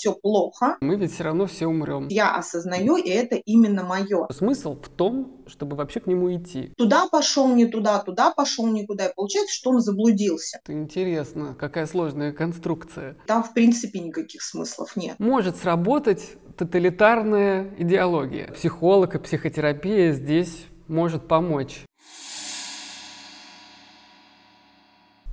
все плохо. Мы ведь все равно все умрем. Я осознаю, и это именно мое. Смысл в том, чтобы вообще к нему идти. Туда пошел не туда, туда пошел никуда. И получается, что он заблудился. Это интересно, какая сложная конструкция. Там, в принципе, никаких смыслов нет. Может сработать тоталитарная идеология. Психолог и психотерапия здесь может помочь.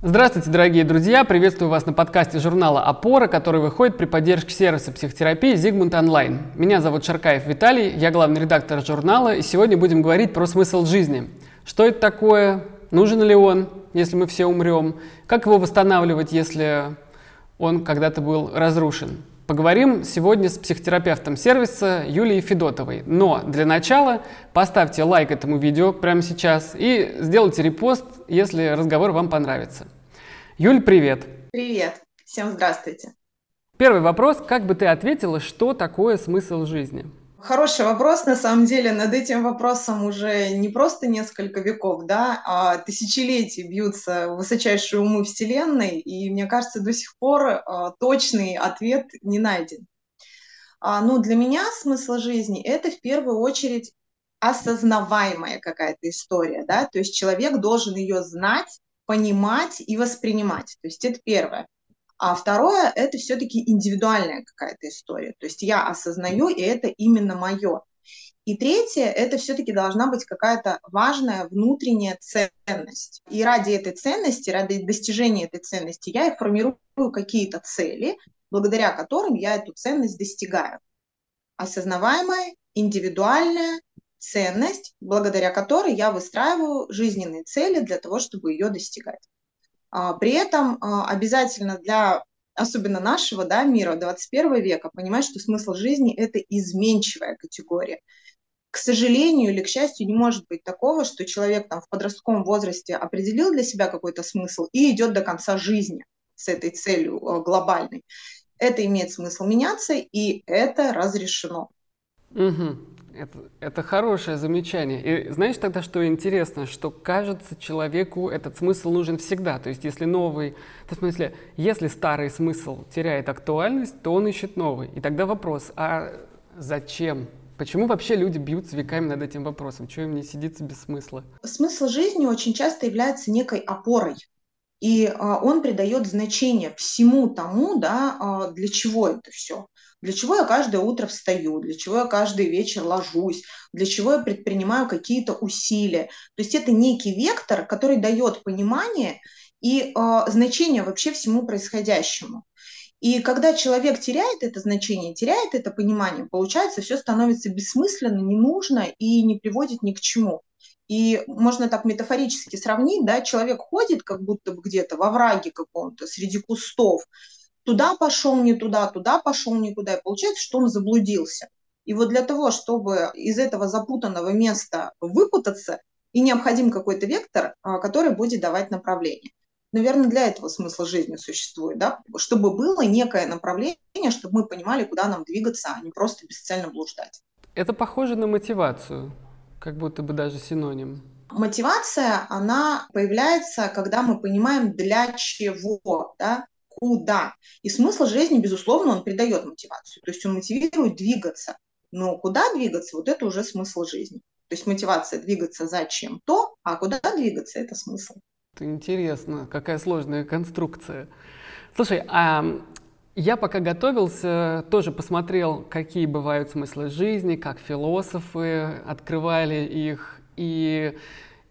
Здравствуйте, дорогие друзья! Приветствую вас на подкасте журнала «Опора», который выходит при поддержке сервиса психотерапии «Зигмунд Онлайн». Меня зовут Шаркаев Виталий, я главный редактор журнала, и сегодня будем говорить про смысл жизни. Что это такое? Нужен ли он, если мы все умрем? Как его восстанавливать, если он когда-то был разрушен? Поговорим сегодня с психотерапевтом сервиса Юлией Федотовой. Но для начала поставьте лайк этому видео прямо сейчас и сделайте репост, если разговор вам понравится. Юль, привет! Привет! Всем здравствуйте! Первый вопрос. Как бы ты ответила, что такое смысл жизни? Хороший вопрос, на самом деле, над этим вопросом уже не просто несколько веков, да, а тысячелетий бьются высочайшие умы Вселенной, и мне кажется, до сих пор а, точный ответ не найден. А, ну, для меня смысл жизни – это в первую очередь осознаваемая какая-то история, да, то есть человек должен ее знать, понимать и воспринимать, то есть это первое. А второе – это все-таки индивидуальная какая-то история. То есть я осознаю, и это именно мое. И третье – это все-таки должна быть какая-то важная внутренняя ценность. И ради этой ценности, ради достижения этой ценности я и формирую какие-то цели, благодаря которым я эту ценность достигаю. Осознаваемая, индивидуальная ценность, благодаря которой я выстраиваю жизненные цели для того, чтобы ее достигать. А, при этом а, обязательно для особенно нашего да, мира 21 века понимать, что смысл жизни – это изменчивая категория. К сожалению или к счастью, не может быть такого, что человек там, в подростковом возрасте определил для себя какой-то смысл и идет до конца жизни с этой целью а, глобальной. Это имеет смысл меняться, и это разрешено. Угу. Это, это хорошее замечание. И знаешь тогда, что интересно, что кажется человеку этот смысл нужен всегда. То есть если новый, в смысле, если старый смысл теряет актуальность, то он ищет новый. И тогда вопрос, а зачем? Почему вообще люди бьются веками над этим вопросом? Чего им не сидится без смысла? Смысл жизни очень часто является некой опорой. И а, он придает значение всему тому, да, а, для чего это все. Для чего я каждое утро встаю, для чего я каждый вечер ложусь, для чего я предпринимаю какие-то усилия. То есть это некий вектор, который дает понимание и э, значение вообще всему происходящему. И когда человек теряет это значение, теряет это понимание, получается, все становится бессмысленно, не нужно и не приводит ни к чему. И можно так метафорически сравнить, да, человек ходит как будто бы где-то во враге каком-то, среди кустов, туда пошел не туда, туда пошел никуда, и получается, что он заблудился. И вот для того, чтобы из этого запутанного места выпутаться, и необходим какой-то вектор, а, который будет давать направление. Наверное, для этого смысл жизни существует, да? чтобы было некое направление, чтобы мы понимали, куда нам двигаться, а не просто бесцельно блуждать. Это похоже на мотивацию, как будто бы даже синоним. Мотивация, она появляется, когда мы понимаем, для чего, да? Куда. И смысл жизни, безусловно, он придает мотивацию. То есть он мотивирует двигаться. Но куда двигаться, вот это уже смысл жизни. То есть мотивация двигаться за чем-то, а куда двигаться – это смысл. Это интересно, какая сложная конструкция. Слушай, а я пока готовился, тоже посмотрел, какие бывают смыслы жизни, как философы открывали их. И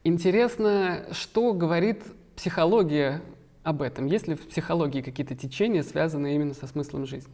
интересно, что говорит психология об этом? Есть ли в психологии какие-то течения, связанные именно со смыслом жизни?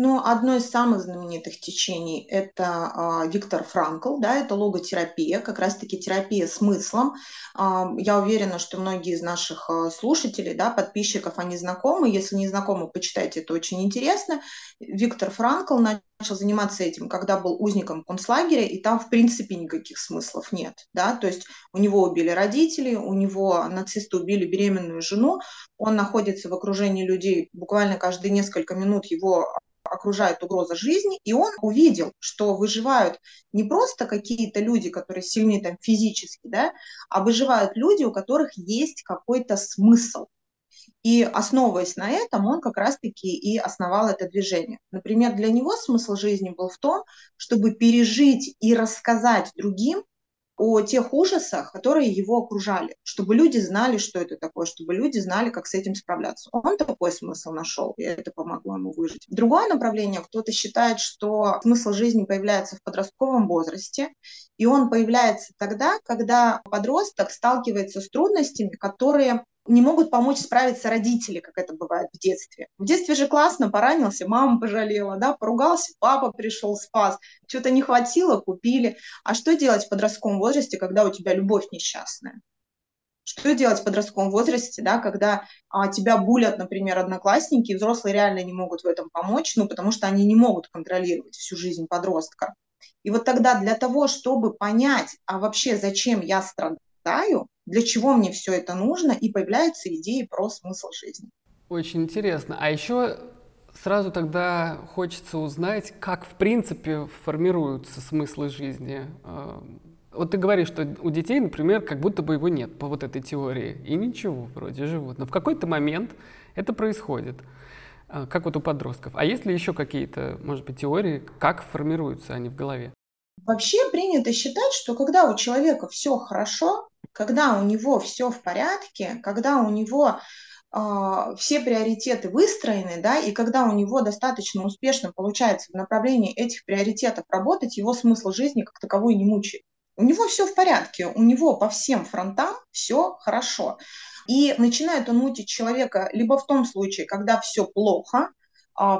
Ну, одно из самых знаменитых течений – это э, Виктор Франкл, да, это логотерапия, как раз-таки терапия смыслом. Э, я уверена, что многие из наших э, слушателей, да, подписчиков, они знакомы. Если не знакомы, почитайте, это очень интересно. Виктор Франкл начал заниматься этим, когда был узником концлагеря, и там, в принципе, никаких смыслов нет, да, то есть у него убили родителей, у него нацисты убили беременную жену, он находится в окружении людей, буквально каждые несколько минут его окружает угроза жизни, и он увидел, что выживают не просто какие-то люди, которые сильны там физически, да, а выживают люди, у которых есть какой-то смысл. И основываясь на этом, он как раз-таки и основал это движение. Например, для него смысл жизни был в том, чтобы пережить и рассказать другим о тех ужасах, которые его окружали, чтобы люди знали, что это такое, чтобы люди знали, как с этим справляться. Он такой смысл нашел, и это помогло ему выжить. Другое направление, кто-то считает, что смысл жизни появляется в подростковом возрасте, и он появляется тогда, когда подросток сталкивается с трудностями, которые не могут помочь справиться родители, как это бывает в детстве. В детстве же классно, поранился, мама пожалела, да, поругался, папа пришел, спас, что-то не хватило, купили. А что делать в подростковом возрасте, когда у тебя любовь несчастная? Что делать в подростковом возрасте, да, когда а, тебя булят, например, одноклассники, и взрослые реально не могут в этом помочь, ну, потому что они не могут контролировать всю жизнь подростка. И вот тогда для того, чтобы понять, а вообще зачем я страдаю, для чего мне все это нужно, и появляются идеи про смысл жизни. Очень интересно. А еще сразу тогда хочется узнать, как в принципе формируются смыслы жизни. А, вот ты говоришь, что у детей, например, как будто бы его нет по вот этой теории. И ничего, вроде живут. Но в какой-то момент это происходит. А, как вот у подростков. А есть ли еще какие-то, может быть, теории, как формируются они в голове? Вообще принято считать, что когда у человека все хорошо, когда у него все в порядке, когда у него э, все приоритеты выстроены, да, и когда у него достаточно успешно получается в направлении этих приоритетов работать, его смысл жизни как таковой не мучает. У него все в порядке, у него по всем фронтам все хорошо. И начинает он мутить человека либо в том случае, когда все плохо, а,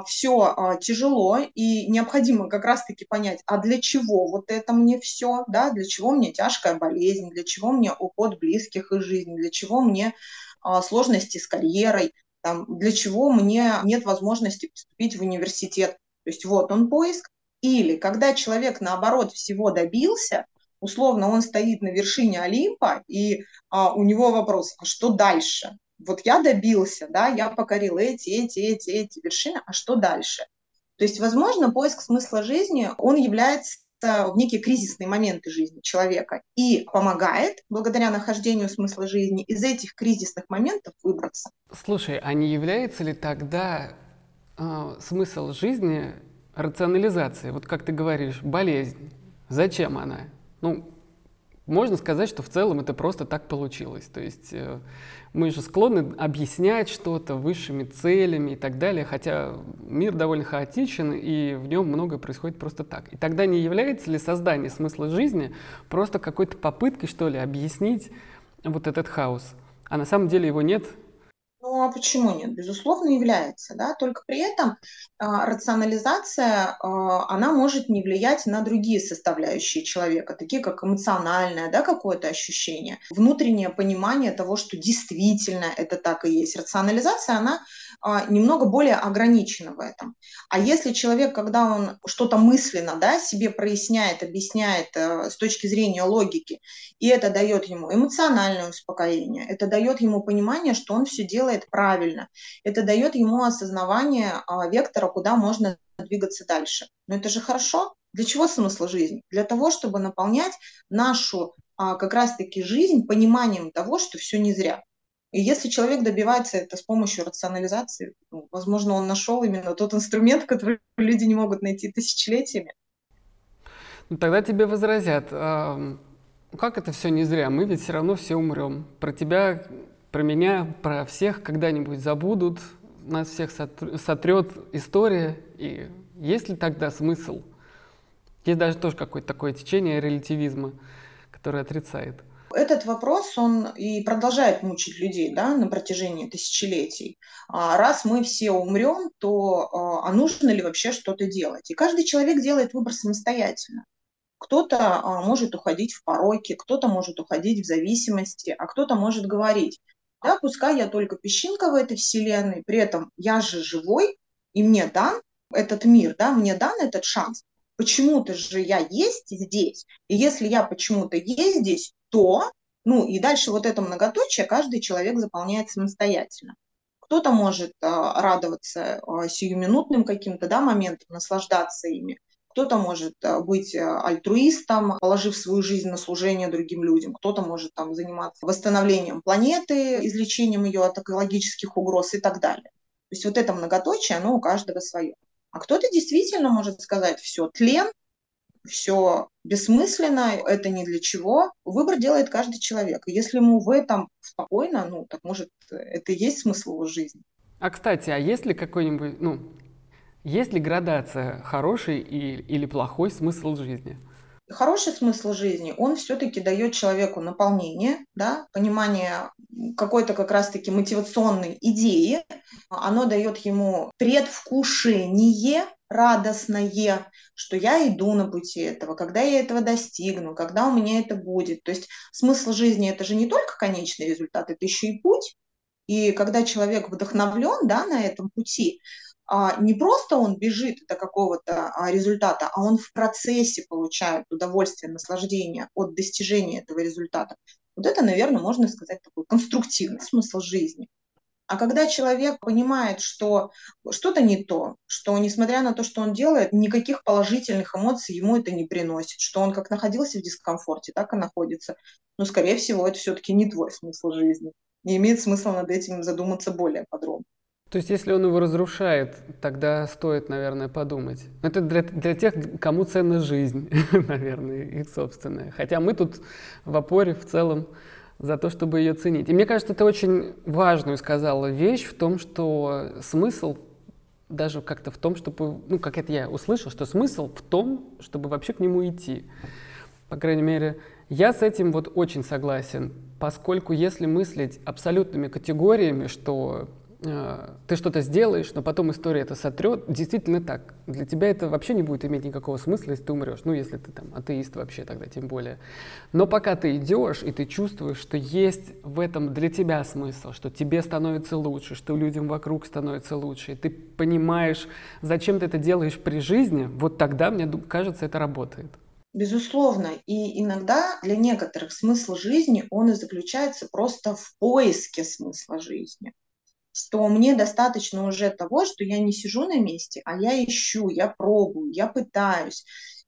все а, тяжело, и необходимо как раз-таки понять, а для чего вот это мне все, да, для чего мне тяжкая болезнь, для чего мне уход близких из жизни, для чего мне а, сложности с карьерой, там, для чего мне нет возможности поступить в университет. То есть вот он поиск. Или когда человек, наоборот, всего добился, условно он стоит на вершине Олимпа, и а, у него вопрос, а что дальше? Вот я добился, да, я покорил эти, эти, эти, эти вершины, а что дальше? То есть, возможно, поиск смысла жизни, он является в некие кризисные моменты жизни человека и помогает, благодаря нахождению смысла жизни, из этих кризисных моментов выбраться. Слушай, а не является ли тогда э, смысл жизни рационализацией? Вот как ты говоришь, болезнь. Зачем она? Ну, можно сказать, что в целом это просто так получилось. То есть э, мы же склонны объяснять что-то высшими целями и так далее, хотя мир довольно хаотичен, и в нем многое происходит просто так. И тогда не является ли создание смысла жизни просто какой-то попыткой, что ли, объяснить вот этот хаос? А на самом деле его нет, ну а почему нет? Безусловно, является. Да? Только при этом а, рационализация, а, она может не влиять на другие составляющие человека, такие как эмоциональное да, какое-то ощущение, внутреннее понимание того, что действительно это так и есть. Рационализация, она немного более ограничена в этом. А если человек, когда он что-то мысленно да, себе проясняет, объясняет э, с точки зрения логики, и это дает ему эмоциональное успокоение, это дает ему понимание, что он все делает правильно, это дает ему осознавание а, вектора, куда можно двигаться дальше. Но это же хорошо. Для чего смысл жизни? Для того, чтобы наполнять нашу а, как раз-таки жизнь пониманием того, что все не зря. И если человек добивается это с помощью рационализации, ну, возможно, он нашел именно тот инструмент, который люди не могут найти тысячелетиями. Ну, тогда тебе возразят, а, как это все не зря, мы ведь все равно все умрем. Про тебя, про меня, про всех когда-нибудь забудут, нас всех сотрет история. И есть ли тогда смысл? Есть даже тоже какое-то такое течение релятивизма, которое отрицает. Этот вопрос, он и продолжает мучить людей да, на протяжении тысячелетий. А раз мы все умрем, то а, а нужно ли вообще что-то делать? И каждый человек делает выбор самостоятельно. Кто-то а, может уходить в пороки, кто-то может уходить в зависимости, а кто-то может говорить, да, пускай я только песчинка в этой вселенной, при этом я же живой, и мне дан этот мир, да, мне дан этот шанс. Почему-то же я есть здесь, и если я почему-то есть здесь, то, ну и дальше вот это многоточие каждый человек заполняет самостоятельно. Кто-то может а, радоваться а, сиюминутным каким-то да, моментам, наслаждаться ими, Кто-то может э, быть э, альтруистом, положив свою жизнь на служение другим людям. Кто-то может там заниматься восстановлением планеты, излечением ее от экологических угроз и так далее. То есть вот это многоточие, оно у каждого свое. А кто-то действительно может сказать, все, тлен, все бессмысленно, это ни для чего. Выбор делает каждый человек. Если ему в этом спокойно, ну, так может, это и есть смысл его жизни. А, кстати, а есть ли какой-нибудь, ну, есть ли градация хороший и, или плохой смысл жизни? Хороший смысл жизни, он все-таки дает человеку наполнение, да, понимание какой-то как раз-таки мотивационной идеи, оно дает ему предвкушение радостное, что я иду на пути этого, когда я этого достигну, когда у меня это будет. То есть смысл жизни – это же не только конечный результат, это еще и путь. И когда человек вдохновлен да, на этом пути, не просто он бежит до какого-то а, результата, а он в процессе получает удовольствие, наслаждение от достижения этого результата. Вот это, наверное, можно сказать такой конструктивный смысл жизни. А когда человек понимает, что что-то не то, что несмотря на то, что он делает, никаких положительных эмоций ему это не приносит, что он как находился в дискомфорте, так и находится, но, скорее всего, это все-таки не твой смысл жизни. Не имеет смысла над этим задуматься более подробно. То есть, если он его разрушает, тогда стоит, наверное, подумать. Это для, для тех, кому ценна жизнь, наверное, их собственная. Хотя мы тут в опоре в целом за то, чтобы ее ценить. И мне кажется, ты очень важную сказала вещь в том, что смысл даже как-то в том, чтобы, ну, как это я услышал, что смысл в том, чтобы вообще к нему идти. По крайней мере, я с этим вот очень согласен, поскольку если мыслить абсолютными категориями, что ты что-то сделаешь, но потом история это сотрет, действительно так. Для тебя это вообще не будет иметь никакого смысла, если ты умрешь. Ну, если ты там атеист вообще тогда, тем более. Но пока ты идешь, и ты чувствуешь, что есть в этом для тебя смысл, что тебе становится лучше, что людям вокруг становится лучше, и ты понимаешь, зачем ты это делаешь при жизни, вот тогда, мне кажется, это работает. Безусловно. И иногда для некоторых смысл жизни, он и заключается просто в поиске смысла жизни что мне достаточно уже того, что я не сижу на месте, а я ищу, я пробую, я пытаюсь,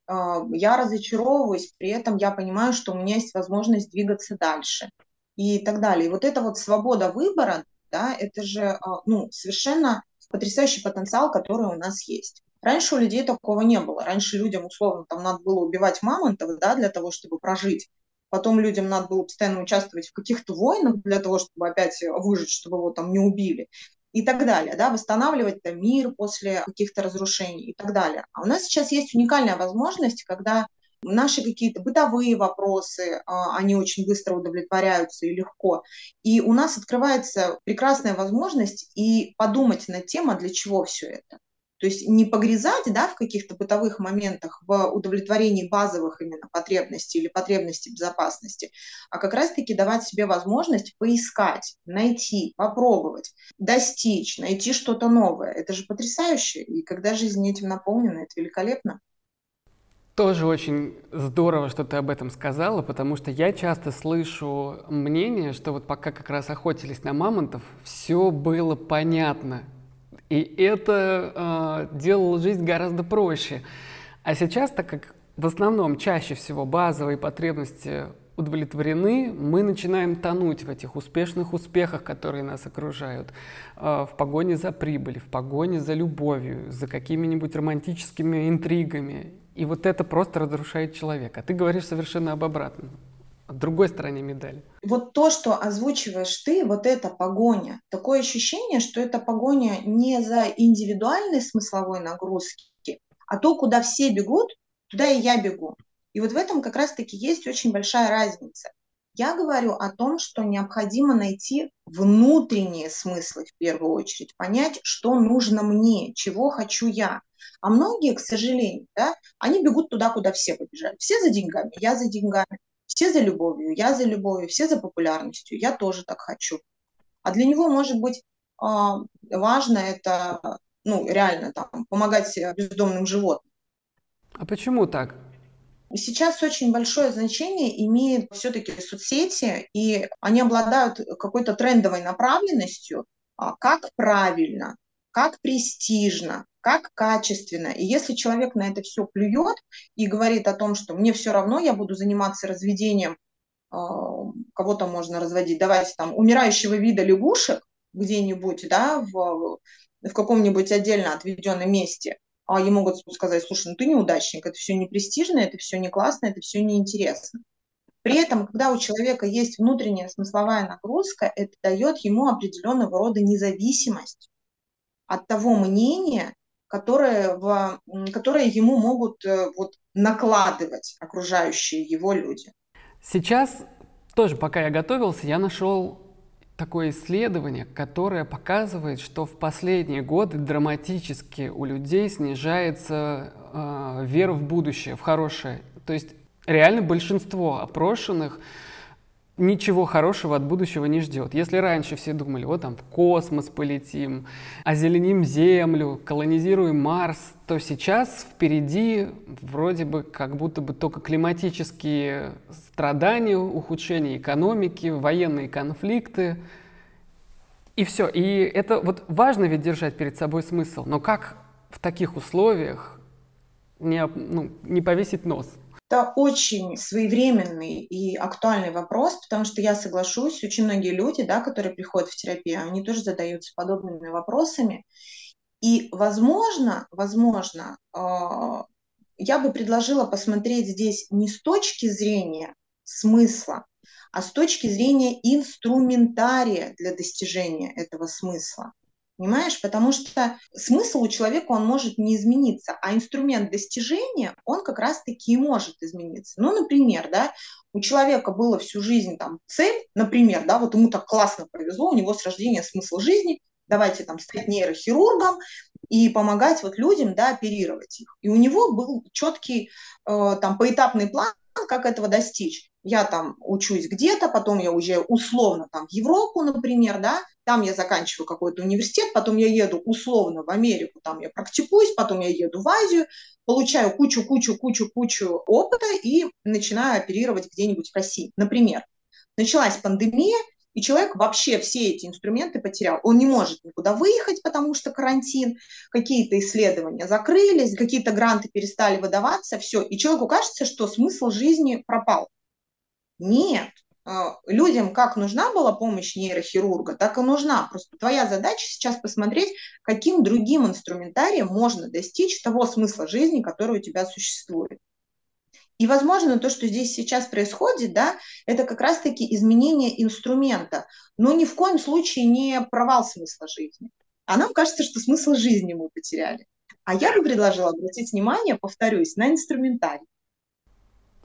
а, я разочаровываюсь, при этом я понимаю, что у меня есть возможность двигаться дальше и так далее. И вот эта вот свобода выбора, да, это же а, ну, совершенно потрясающий потенциал, который у нас есть. Раньше у людей такого не было. Раньше людям, условно, там надо было убивать мамонтов, да, для того, чтобы прожить. Потом людям надо было постоянно участвовать в каких-то войнах для того, чтобы опять выжить, чтобы его там не убили и так далее, да, восстанавливать там, мир после каких-то разрушений и так далее. А у нас сейчас есть уникальная возможность, когда наши какие-то бытовые вопросы, а, они очень быстро удовлетворяются и легко. И у нас открывается прекрасная возможность и подумать над тем, а для чего все это. То есть не погрязать да, в каких-то бытовых моментах в удовлетворении базовых именно потребностей или потребностей безопасности, а как раз-таки давать себе возможность поискать, найти, попробовать, достичь, найти что-то новое. Это же потрясающе. И когда жизнь этим наполнена, это великолепно. Тоже очень здорово, что ты об этом сказала, потому что я часто слышу мнение, что вот пока как раз охотились на мамонтов, все было понятно, и это э, делало жизнь гораздо проще. А сейчас, так как в основном чаще всего базовые потребности удовлетворены, мы начинаем тонуть в этих успешных успехах, которые нас окружают, э, в погоне за прибылью, в погоне за любовью, за какими-нибудь романтическими интригами. И вот это просто разрушает человека. А ты говоришь совершенно об обратном другой стороне медали. Вот то, что озвучиваешь ты, вот эта погоня, такое ощущение, что это погоня не за индивидуальной смысловой нагрузки, а то, куда все бегут, туда и я бегу. И вот в этом как раз-таки есть очень большая разница. Я говорю о том, что необходимо найти внутренние смыслы в первую очередь, понять, что нужно мне, чего хочу я. А многие, к сожалению, да, они бегут туда, куда все побежали. Все за деньгами, я за деньгами. Все за любовью, я за любовью, все за популярностью, я тоже так хочу. А для него, может быть, а, важно это, ну, реально там, помогать бездомным животным. А почему так? Сейчас очень большое значение имеет все-таки соцсети, и они обладают какой-то трендовой направленностью, а, как правильно, как престижно, как качественно. И если человек на это все плюет и говорит о том, что мне все равно, я буду заниматься разведением, а, кого-то можно разводить, давайте там умирающего вида лягушек где-нибудь, да, в, в каком-нибудь отдельно отведенном месте, а ему могут сказать, слушай, ну ты неудачник, это все не престижно, это все не классно, это все неинтересно. При этом, когда у человека есть внутренняя смысловая нагрузка, это дает ему определенного рода независимость от того мнения, которое, в, которое ему могут э, вот, накладывать окружающие его люди. Сейчас тоже, пока я готовился, я нашел такое исследование, которое показывает, что в последние годы драматически у людей снижается э, вера в будущее, в хорошее. То есть реально большинство опрошенных ничего хорошего от будущего не ждет. Если раньше все думали, вот там в космос полетим, озеленим Землю, колонизируем Марс, то сейчас впереди вроде бы как будто бы только климатические страдания, ухудшение экономики, военные конфликты. И все. И это вот важно ведь держать перед собой смысл. Но как в таких условиях не, ну, не повесить нос? Это очень своевременный и актуальный вопрос, потому что я соглашусь, очень многие люди, да, которые приходят в терапию, они тоже задаются подобными вопросами. И, возможно, возможно, а, я бы предложила посмотреть здесь не с точки зрения смысла, а с точки зрения инструментария для достижения этого смысла. Понимаешь? Потому что смысл у человека, он может не измениться, а инструмент достижения, он как раз-таки и может измениться. Ну, например, да, у человека было всю жизнь там цель, например, да, вот ему так классно повезло, у него с рождения смысл жизни, давайте там стать нейрохирургом и помогать вот людям, да, оперировать их. И у него был четкий э, там поэтапный план, как этого достичь я там учусь где-то, потом я уезжаю условно там в Европу, например, да, там я заканчиваю какой-то университет, потом я еду условно в Америку, там я практикуюсь, потом я еду в Азию, получаю кучу-кучу-кучу-кучу опыта и начинаю оперировать где-нибудь в России. Например, началась пандемия, и человек вообще все эти инструменты потерял. Он не может никуда выехать, потому что карантин, какие-то исследования закрылись, какие-то гранты перестали выдаваться, все. И человеку кажется, что смысл жизни пропал. Нет. А, людям как нужна была помощь нейрохирурга, так и нужна. Просто твоя задача сейчас посмотреть, каким другим инструментарием можно достичь того смысла жизни, который у тебя существует. И, возможно, то, что здесь сейчас происходит, да, это как раз-таки изменение инструмента, но ни в коем случае не провал смысла жизни. А нам кажется, что смысл жизни мы потеряли. А я бы предложила обратить внимание, повторюсь, на инструментарий.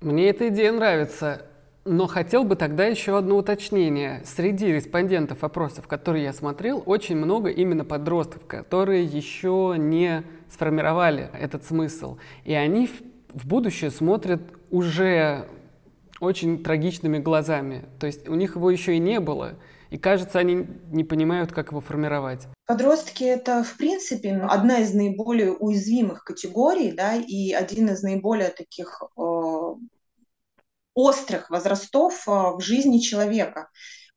Мне эта идея нравится. Но хотел бы тогда еще одно уточнение. Среди респондентов опросов, которые я смотрел, очень много именно подростков, которые еще не сформировали этот смысл. И они в будущее смотрят уже очень трагичными глазами. То есть у них его еще и не было. И кажется, они не понимают, как его формировать. Подростки – это, в принципе, одна из наиболее уязвимых категорий, да, и один из наиболее таких э, острых возрастов а, в жизни человека.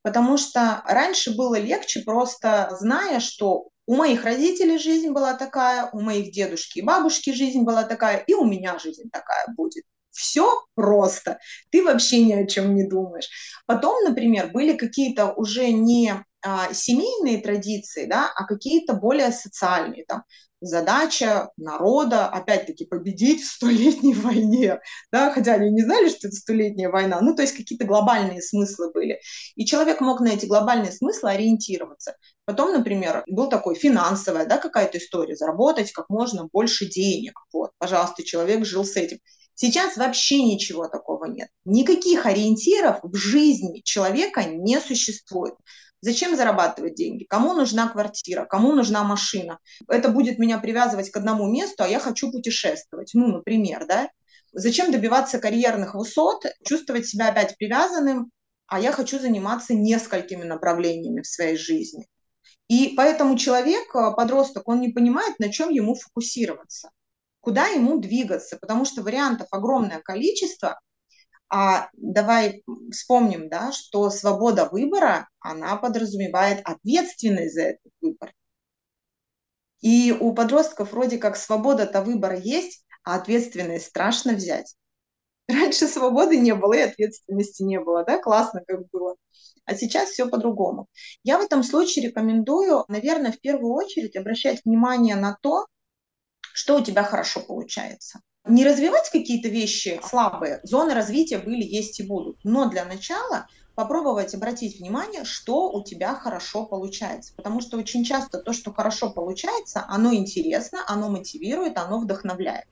Потому что раньше было легче просто зная, что у моих родителей жизнь была такая, у моих дедушки и бабушки жизнь была такая, и у меня жизнь такая будет. Все просто. Ты вообще ни о чем не думаешь. Потом, например, были какие-то уже не а, семейные традиции, да, а какие-то более социальные. Там, задача народа, опять-таки, победить в столетней войне, да, хотя они не знали, что это столетняя война, ну, то есть какие-то глобальные смыслы были. И человек мог на эти глобальные смыслы ориентироваться. Потом, например, был такой финансовая, да, какая-то история, заработать как можно больше денег, вот, пожалуйста, человек жил с этим. Сейчас вообще ничего такого нет. Никаких ориентиров в жизни человека не существует. Зачем зарабатывать деньги? Кому нужна квартира? Кому нужна машина? Это будет меня привязывать к одному месту, а я хочу путешествовать. Ну, например, да? Зачем добиваться карьерных высот, чувствовать себя опять привязанным, а я хочу заниматься несколькими направлениями в своей жизни. И поэтому человек, э, подросток, он не понимает, на чем ему фокусироваться, куда ему двигаться, потому что вариантов огромное количество, а давай вспомним, да, что свобода выбора, она подразумевает ответственность за этот выбор. И у подростков вроде как свобода-то выбора есть, а ответственность страшно взять. Раньше свободы не было и ответственности не было, да, классно как было. А сейчас все по-другому. Я в этом случае рекомендую, наверное, в первую очередь обращать внимание на то, что у тебя хорошо получается. Не развивать какие-то вещи слабые, зоны развития были, есть и будут. Но для начала попробовать обратить внимание, что у тебя хорошо получается. Потому что очень часто то, что хорошо получается, оно интересно, оно мотивирует, оно вдохновляет.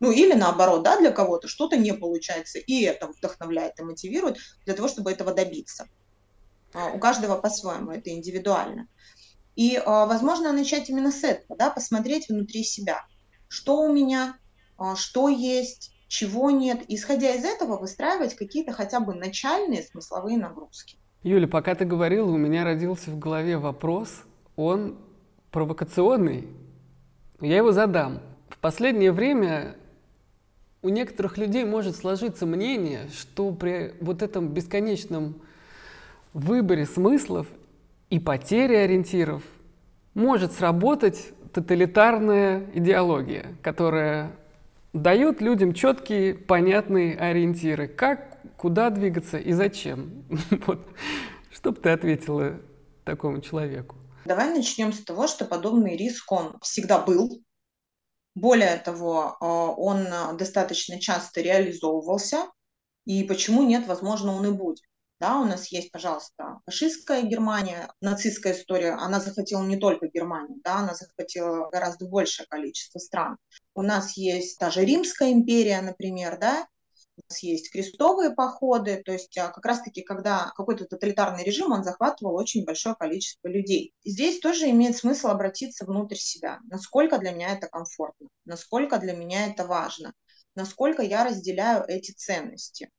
Ну или наоборот, да, для кого-то что-то не получается, и это вдохновляет и мотивирует для того, чтобы этого добиться. А, у каждого по-своему, это индивидуально. И, а, возможно, начать именно с этого, да, посмотреть внутри себя, что у меня, что есть, чего нет. Исходя из этого, выстраивать какие-то хотя бы начальные смысловые нагрузки. Юля, пока ты говорила, у меня родился в голове вопрос, он провокационный. Я его задам. В последнее время у некоторых людей может сложиться мнение, что при вот этом бесконечном выборе смыслов и потере ориентиров может сработать тоталитарная идеология, которая дает людям четкие, понятные ориентиры, как, куда двигаться и зачем. Вот. Что бы ты ответила такому человеку? Давай начнем с того, что подобный риск, он всегда был, более того, а, он а, достаточно часто реализовывался, и почему нет, возможно, он и будет. Да, у нас есть, пожалуйста, фашистская Германия, нацистская история, она захватила не только Германию, да, она захватила гораздо большее количество стран. У нас есть даже Римская империя, например, да, у нас есть крестовые походы, то есть а, как раз-таки, когда какой-то тоталитарный режим, он захватывал очень большое количество людей. И здесь тоже имеет смысл обратиться внутрь себя. Насколько для меня это комфортно, насколько для меня это важно, насколько я разделяю эти ценности.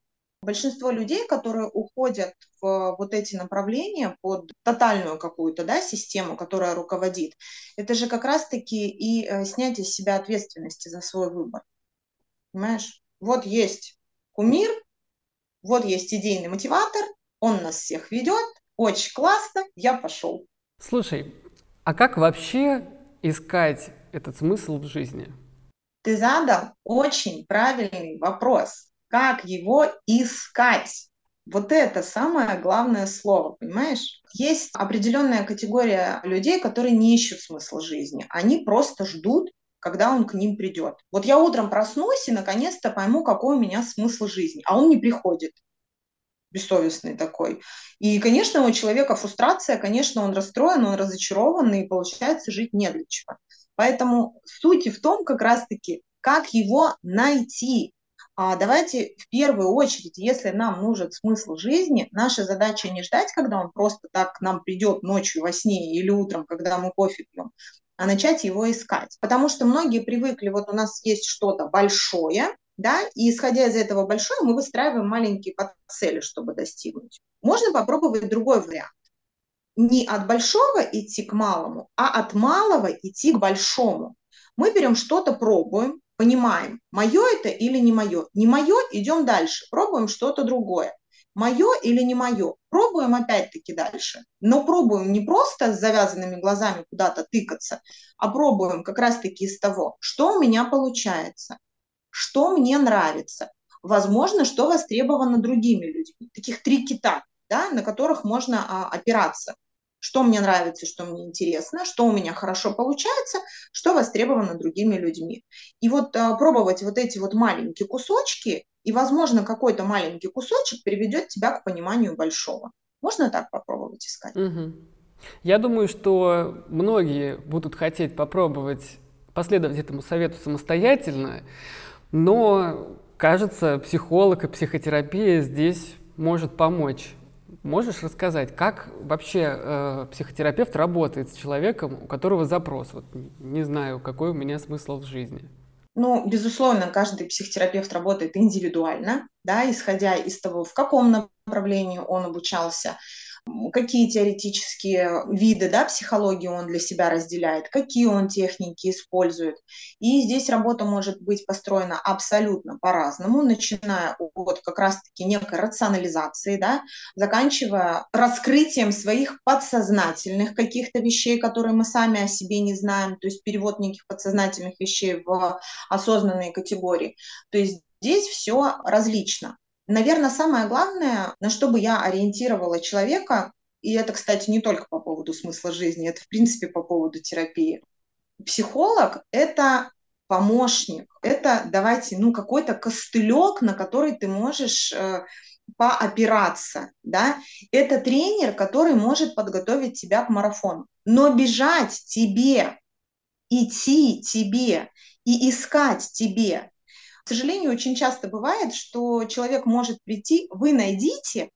Большинство людей, которые уходят в вот эти направления под тотальную какую-то да, систему, которая руководит, это же как раз-таки и э, снятие с себя ответственности за свой выбор. Понимаешь? Вот есть кумир, вот есть идейный мотиватор, он нас всех ведет, очень классно, я пошел. Слушай, а как вообще искать этот смысл в жизни? Ты задал очень правильный вопрос. Как его искать? Вот это самое главное слово, понимаешь? Есть определенная категория людей, которые не ищут смысл жизни. Они просто ждут когда он к ним придет. Вот я утром проснусь и наконец-то пойму, какой у меня смысл жизни, а он не приходит бессовестный такой. И, конечно, у человека фрустрация, конечно, он расстроен, он разочарован, и получается жить не для чего. Поэтому суть в том как раз-таки, как его найти. А давайте в первую очередь, если нам нужен смысл жизни, наша задача не ждать, когда он просто так к нам придет ночью во сне или утром, когда мы кофе пьем, а начать его искать. Потому что многие привыкли, вот у нас есть что-то большое, да, и исходя из этого большое, мы выстраиваем маленькие цели, чтобы достигнуть. Можно попробовать другой вариант. Не от большого идти к малому, а от малого идти к большому. Мы берем что-то, пробуем, понимаем, мое это или не мое. Не мое, идем дальше, пробуем что-то другое мое или не мое. Пробуем опять-таки дальше. Но пробуем не просто с завязанными глазами куда-то тыкаться, а пробуем как раз-таки из того, что у меня получается, что мне нравится, возможно, что востребовано другими людьми. Таких три кита, да, на которых можно а, опираться. Что мне нравится, что мне интересно, что у меня хорошо получается, что востребовано другими людьми. И вот а, пробовать вот эти вот маленькие кусочки и, возможно, какой-то маленький кусочек приведет тебя к пониманию большого. Можно так попробовать искать? Угу. Я думаю, что многие будут хотеть попробовать последовать этому совету самостоятельно, но, кажется, психолог и психотерапия здесь может помочь. Можешь рассказать, как вообще э, психотерапевт работает с человеком, у которого запрос? Вот не знаю, какой у меня смысл в жизни. Ну, безусловно, каждый психотерапевт работает индивидуально, да, исходя из того, в каком направлении он обучался, какие теоретические виды да, психологии он для себя разделяет, какие он техники использует. И здесь работа может быть построена абсолютно по-разному, начиная от как раз-таки некой рационализации, да, заканчивая раскрытием своих подсознательных каких-то вещей, которые мы сами о себе не знаем, то есть перевод неких подсознательных вещей в осознанные категории. То есть здесь все различно. Наверное, самое главное, на что бы я ориентировала человека, и это, кстати, не только по поводу смысла жизни, это, в принципе, по поводу терапии. Психолог – это помощник, это, давайте, ну, какой-то костылек, на который ты можешь э, поопираться, да, это тренер, который может подготовить тебя к марафону. Но бежать тебе, идти тебе и искать тебе к сожалению, очень часто бывает, что человек может прийти, вы найдите,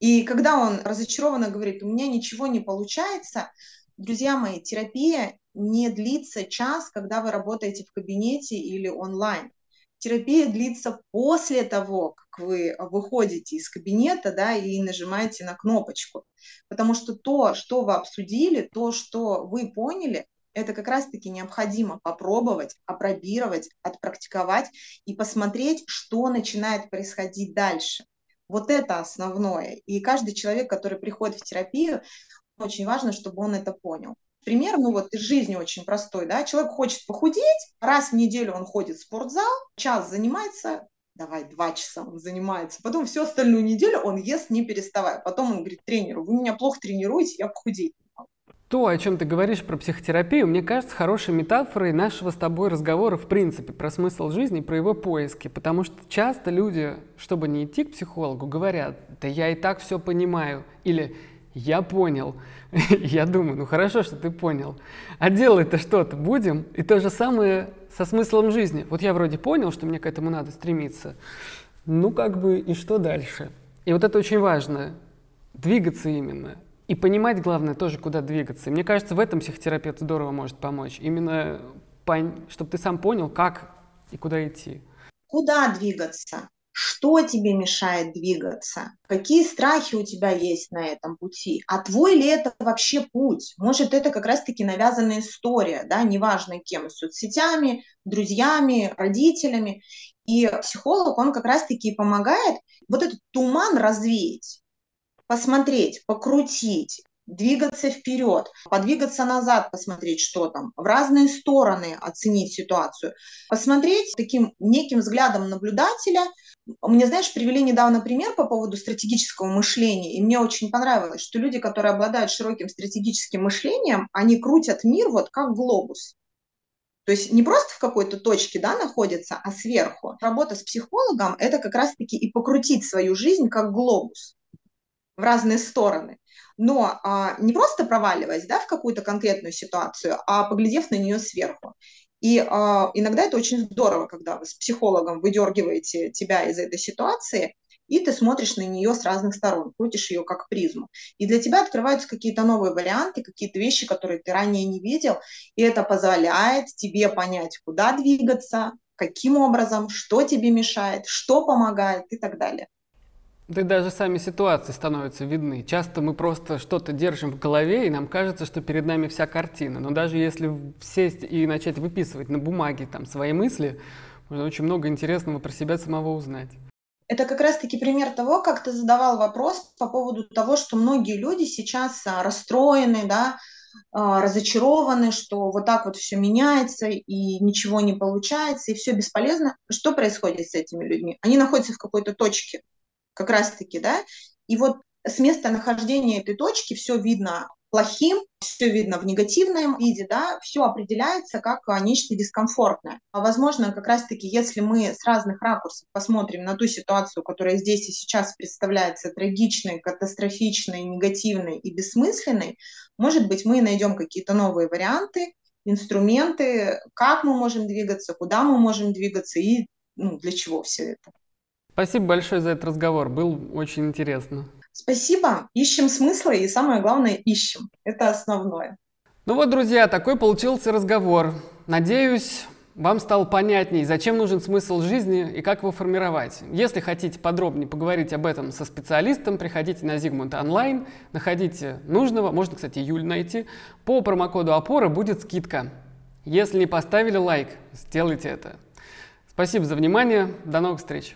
и когда он разочарованно говорит, у меня ничего не получается, друзья мои, терапия не длится час, когда вы работаете в кабинете или онлайн. Терапия длится после того, как вы выходите из кабинета да, и нажимаете на кнопочку. Потому что то, что вы обсудили, то, что вы поняли, это как раз-таки необходимо попробовать, опробировать, отпрактиковать и посмотреть, что начинает происходить дальше. Вот это основное. И каждый человек, который приходит в терапию, очень важно, чтобы он это понял. Пример, ну вот из жизни очень простой, да, человек хочет похудеть, раз в неделю он ходит в спортзал, час занимается, давай, два часа он занимается, потом всю остальную неделю он ест не переставая. Потом он говорит тренеру, вы меня плохо тренируете, я похудеть то, о чем ты говоришь про психотерапию, мне кажется хорошей метафорой нашего с тобой разговора в принципе про смысл жизни про его поиски. Потому что часто люди, чтобы не идти к психологу, говорят, да я и так все понимаю. Или я понял. я думаю, ну хорошо, что ты понял. А делать-то что-то будем. И то же самое со смыслом жизни. Вот я вроде понял, что мне к этому надо стремиться. Ну как бы и что дальше? И вот это очень важно. Двигаться именно. И понимать, главное, тоже, куда двигаться. И мне кажется, в этом психотерапевт здорово может помочь. Именно, чтобы ты сам понял, как и куда идти. Куда двигаться? Что тебе мешает двигаться? Какие страхи у тебя есть на этом пути? А твой ли это вообще путь? Может, это как раз-таки навязанная история, да, неважно кем, соцсетями, друзьями, родителями. И психолог, он как раз-таки помогает вот этот туман развеять посмотреть, покрутить, двигаться вперед, подвигаться назад, посмотреть, что там, в разные стороны оценить ситуацию, посмотреть таким неким взглядом наблюдателя. Мне, знаешь, привели недавно пример по поводу стратегического мышления, и мне очень понравилось, что люди, которые обладают широким стратегическим мышлением, они крутят мир вот как глобус. То есть не просто в какой-то точке да, находится, а сверху. Работа с психологом – это как раз-таки и покрутить свою жизнь как глобус в разные стороны. Но а, не просто проваливаясь да, в какую-то конкретную ситуацию, а поглядев на нее сверху. И а, иногда это очень здорово, когда вы с психологом выдергиваете тебя из этой ситуации, и ты смотришь на нее с разных сторон, крутишь ее как призму. И для тебя открываются какие-то новые варианты, какие-то вещи, которые ты ранее не видел, и это позволяет тебе понять, куда двигаться, каким образом, что тебе мешает, что помогает и так далее. Да даже сами ситуации становятся видны. Часто мы просто что-то держим в голове, и нам кажется, что перед нами вся картина. Но даже если сесть и начать выписывать на бумаге там свои мысли, можно очень много интересного про себя самого узнать. Это как раз-таки пример того, как ты задавал вопрос по поводу того, что многие люди сейчас а, расстроены, да, а, разочарованы, что вот так вот все меняется и ничего не получается, и все бесполезно. Что происходит с этими людьми? Они находятся в какой-то точке, как раз-таки, да, и вот с места нахождения этой точки все видно плохим, все видно в негативном виде, да, все определяется как а, нечто дискомфортное. А возможно, как раз-таки, если мы с разных ракурсов посмотрим на ту ситуацию, которая здесь и сейчас представляется трагичной, катастрофичной, негативной и бессмысленной, может быть, мы найдем какие-то новые варианты, инструменты, как мы можем двигаться, куда мы можем двигаться и ну, для чего все это. Спасибо большое за этот разговор, был очень интересно. Спасибо, ищем смыслы и самое главное ищем. Это основное. Ну вот, друзья, такой получился разговор. Надеюсь, вам стало понятней, зачем нужен смысл жизни и как его формировать. Если хотите подробнее поговорить об этом со специалистом, приходите на Zigmund онлайн, находите нужного, можно, кстати, Юль найти. По промокоду опора будет скидка. Если не поставили лайк, сделайте это. Спасибо за внимание, до новых встреч.